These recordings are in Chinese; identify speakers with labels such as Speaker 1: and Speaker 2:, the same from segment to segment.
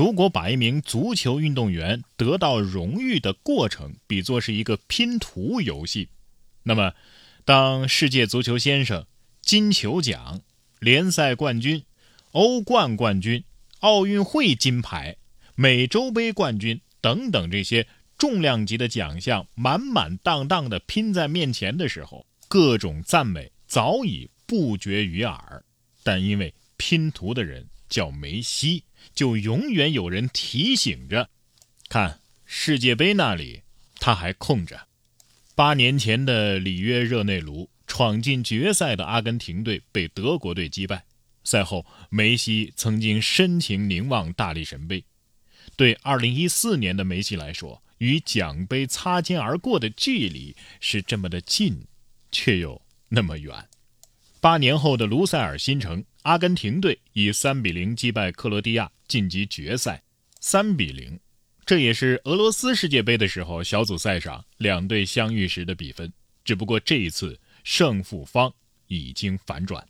Speaker 1: 如果把一名足球运动员得到荣誉的过程比作是一个拼图游戏，那么，当世界足球先生、金球奖、联赛冠军、欧冠冠军、奥运会金牌、美洲杯冠军等等这些重量级的奖项满满当当的拼在面前的时候，各种赞美早已不绝于耳。但因为拼图的人叫梅西。就永远有人提醒着，看世界杯那里他还空着。八年前的里约热内卢，闯进决赛的阿根廷队被德国队击败。赛后，梅西曾经深情凝望大力神杯。对2014年的梅西来说，与奖杯擦肩而过的距离是这么的近，却又那么远。八年后的卢塞尔新城，阿根廷队以三比零击败克罗地亚，晋级决赛。三比零，这也是俄罗斯世界杯的时候小组赛上两队相遇时的比分。只不过这一次胜负方已经反转。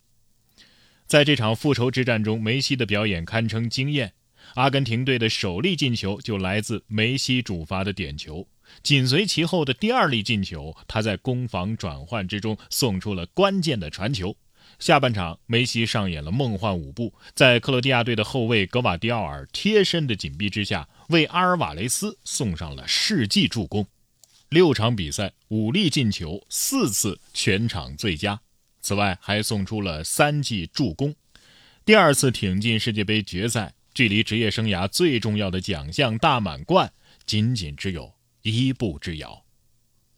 Speaker 1: 在这场复仇之战中，梅西的表演堪称惊艳。阿根廷队的首粒进球就来自梅西主罚的点球。紧随其后的第二粒进球，他在攻防转换之中送出了关键的传球。下半场，梅西上演了梦幻舞步，在克罗地亚队的后卫格瓦迪奥尔贴身的紧逼之下，为阿尔瓦雷斯送上了世纪助攻。六场比赛五粒进球，四次全场最佳。此外，还送出了三记助攻。第二次挺进世界杯决赛，距离职业生涯最重要的奖项大满贯，仅仅只有。一步之遥，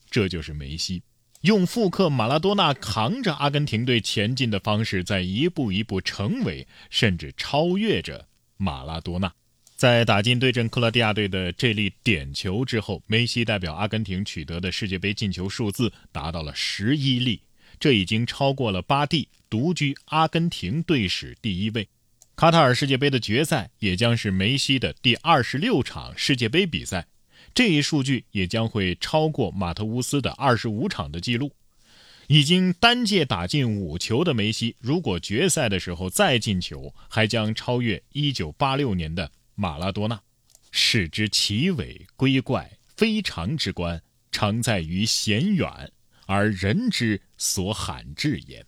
Speaker 1: 这就是梅西用复刻马拉多纳扛着阿根廷队前进的方式，在一步一步成为甚至超越着马拉多纳。在打进对阵克罗地亚队的这粒点球之后，梅西代表阿根廷取得的世界杯进球数字达到了十一粒，这已经超过了巴蒂，独居阿根廷队史第一位。卡塔尔世界杯的决赛也将是梅西的第二十六场世界杯比赛。这一数据也将会超过马特乌斯的二十五场的记录。已经单届打进五球的梅西，如果决赛的时候再进球，还将超越一九八六年的马拉多纳。视之奇伟归怪，非常之观，常在于险远，而人之所罕至焉。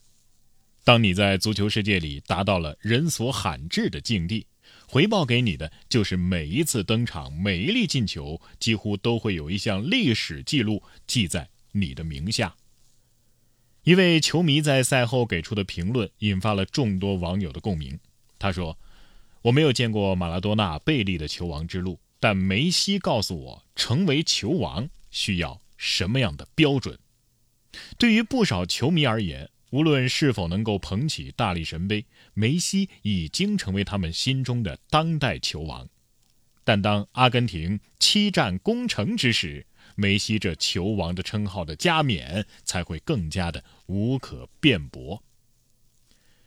Speaker 1: 当你在足球世界里达到了人所罕至的境地。回报给你的就是每一次登场，每一粒进球，几乎都会有一项历史记录记在你的名下。一位球迷在赛后给出的评论引发了众多网友的共鸣。他说：“我没有见过马拉多纳、贝利的球王之路，但梅西告诉我，成为球王需要什么样的标准。”对于不少球迷而言。无论是否能够捧起大力神杯，梅西已经成为他们心中的当代球王。但当阿根廷七战攻城之时，梅西这球王的称号的加冕才会更加的无可辩驳。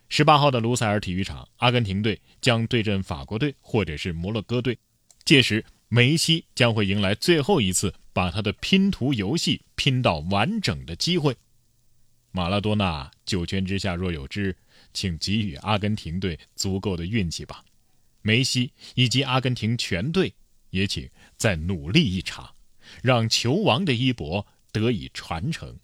Speaker 1: 十八号的卢塞尔体育场，阿根廷队将对阵法国队或者是摩洛哥队，届时梅西将会迎来最后一次把他的拼图游戏拼到完整的机会。马拉多纳九泉之下若有知，请给予阿根廷队足够的运气吧。梅西以及阿根廷全队也请再努力一场，让球王的衣钵得以传承。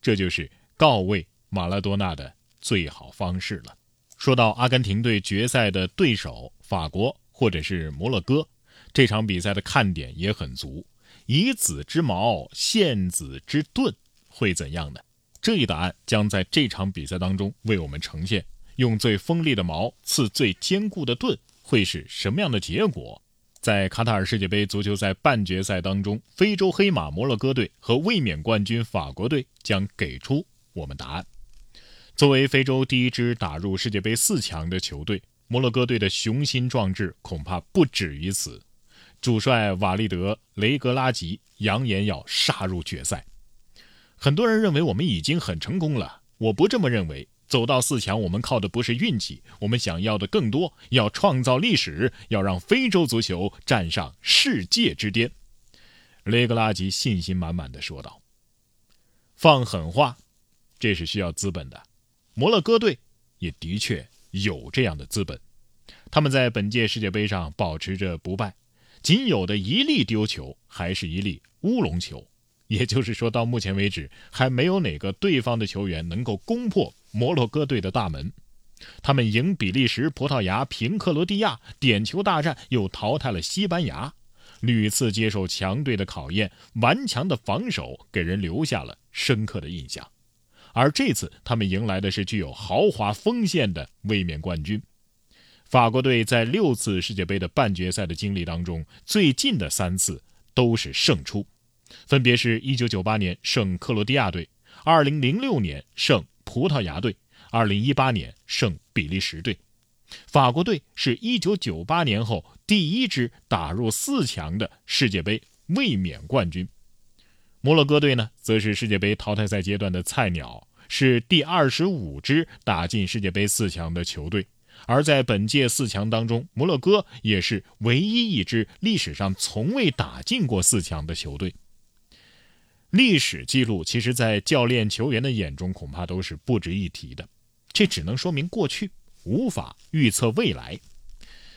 Speaker 1: 这就是告慰马拉多纳的最好方式了。说到阿根廷队决赛的对手法国或者是摩洛哥，这场比赛的看点也很足。以子之矛陷子之盾会怎样呢？这一答案将在这场比赛当中为我们呈现。用最锋利的矛刺最坚固的盾，会是什么样的结果？在卡塔尔世界杯足球赛半决赛当中，非洲黑马摩洛哥队和卫冕冠军法国队将给出我们答案。作为非洲第一支打入世界杯四强的球队，摩洛哥队的雄心壮志恐怕不止于此。主帅瓦利德·雷格拉吉扬言要杀入决赛。很多人认为我们已经很成功了，我不这么认为。走到四强，我们靠的不是运气，我们想要的更多，要创造历史，要让非洲足球站上世界之巅。雷格拉吉信心满满的说道：“放狠话，这是需要资本的。摩洛哥队也的确有这样的资本。他们在本届世界杯上保持着不败，仅有的一粒丢球还是一粒乌龙球，也就是说，到目前为止还没有哪个对方的球员能够攻破摩洛哥队的大门。他们赢比利时、葡萄牙，平克罗地亚，点球大战又淘汰了西班牙，屡次接受强队的考验，顽强的防守给人留下了深刻的印象。而这次，他们迎来的是具有豪华锋线的卫冕冠军。法国队在六次世界杯的半决赛的经历当中，最近的三次都是胜出，分别是一九九八年胜克罗地亚队，二零零六年胜葡萄牙队。二零一八年胜比利时队，法国队是一九九八年后第一支打入四强的世界杯卫冕冠军。摩洛哥队呢，则是世界杯淘汰赛阶段的菜鸟，是第二十五支打进世界杯四强的球队。而在本届四强当中，摩洛哥也是唯一一支历史上从未打进过四强的球队。历史记录，其实，在教练、球员的眼中，恐怕都是不值一提的。这只能说明过去无法预测未来。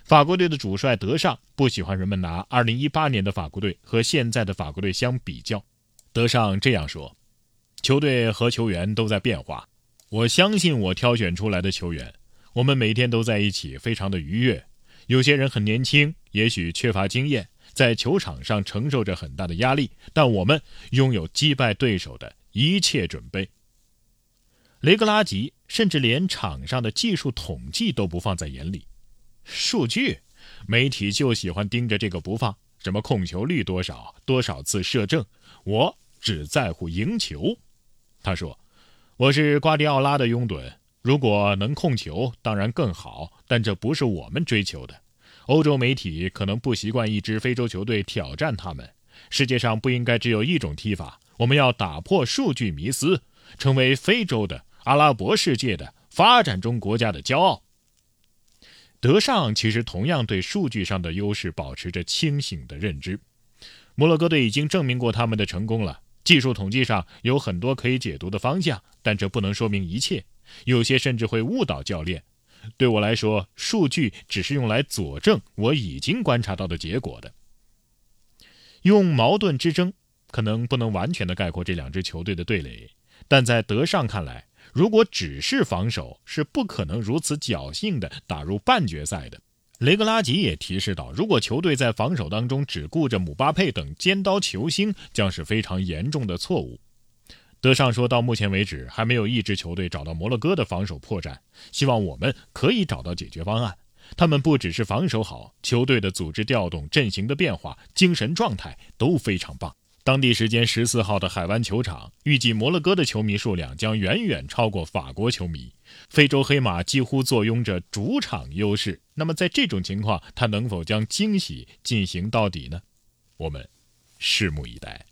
Speaker 1: 法国队的主帅德尚不喜欢人们拿2018年的法国队和现在的法国队相比较。德尚这样说：“球队和球员都在变化，我相信我挑选出来的球员，我们每天都在一起，非常的愉悦。有些人很年轻，也许缺乏经验，在球场上承受着很大的压力，但我们拥有击败对手的一切准备。”雷格拉吉甚至连场上的技术统计都不放在眼里，数据媒体就喜欢盯着这个不放，什么控球率多少，多少次射正，我只在乎赢球。他说：“我是瓜迪奥拉的拥趸，如果能控球，当然更好，但这不是我们追求的。欧洲媒体可能不习惯一支非洲球队挑战他们。世界上不应该只有一种踢法，我们要打破数据迷思，成为非洲的。”阿拉伯世界的发展中国家的骄傲。德尚其实同样对数据上的优势保持着清醒的认知。摩洛哥队已经证明过他们的成功了。技术统计上有很多可以解读的方向，但这不能说明一切，有些甚至会误导教练。对我来说，数据只是用来佐证我已经观察到的结果的。用矛盾之争可能不能完全的概括这两支球队的对垒，但在德尚看来。如果只是防守，是不可能如此侥幸的打入半决赛的。雷格拉吉也提示到，如果球队在防守当中只顾着姆巴佩等尖刀球星，将是非常严重的错误。德尚说到目前为止，还没有一支球队找到摩洛哥的防守破绽，希望我们可以找到解决方案。他们不只是防守好，球队的组织调动、阵型的变化、精神状态都非常棒。当地时间十四号的海湾球场，预计摩洛哥的球迷数量将远远超过法国球迷。非洲黑马几乎坐拥着主场优势。那么，在这种情况，他能否将惊喜进行到底呢？我们拭目以待。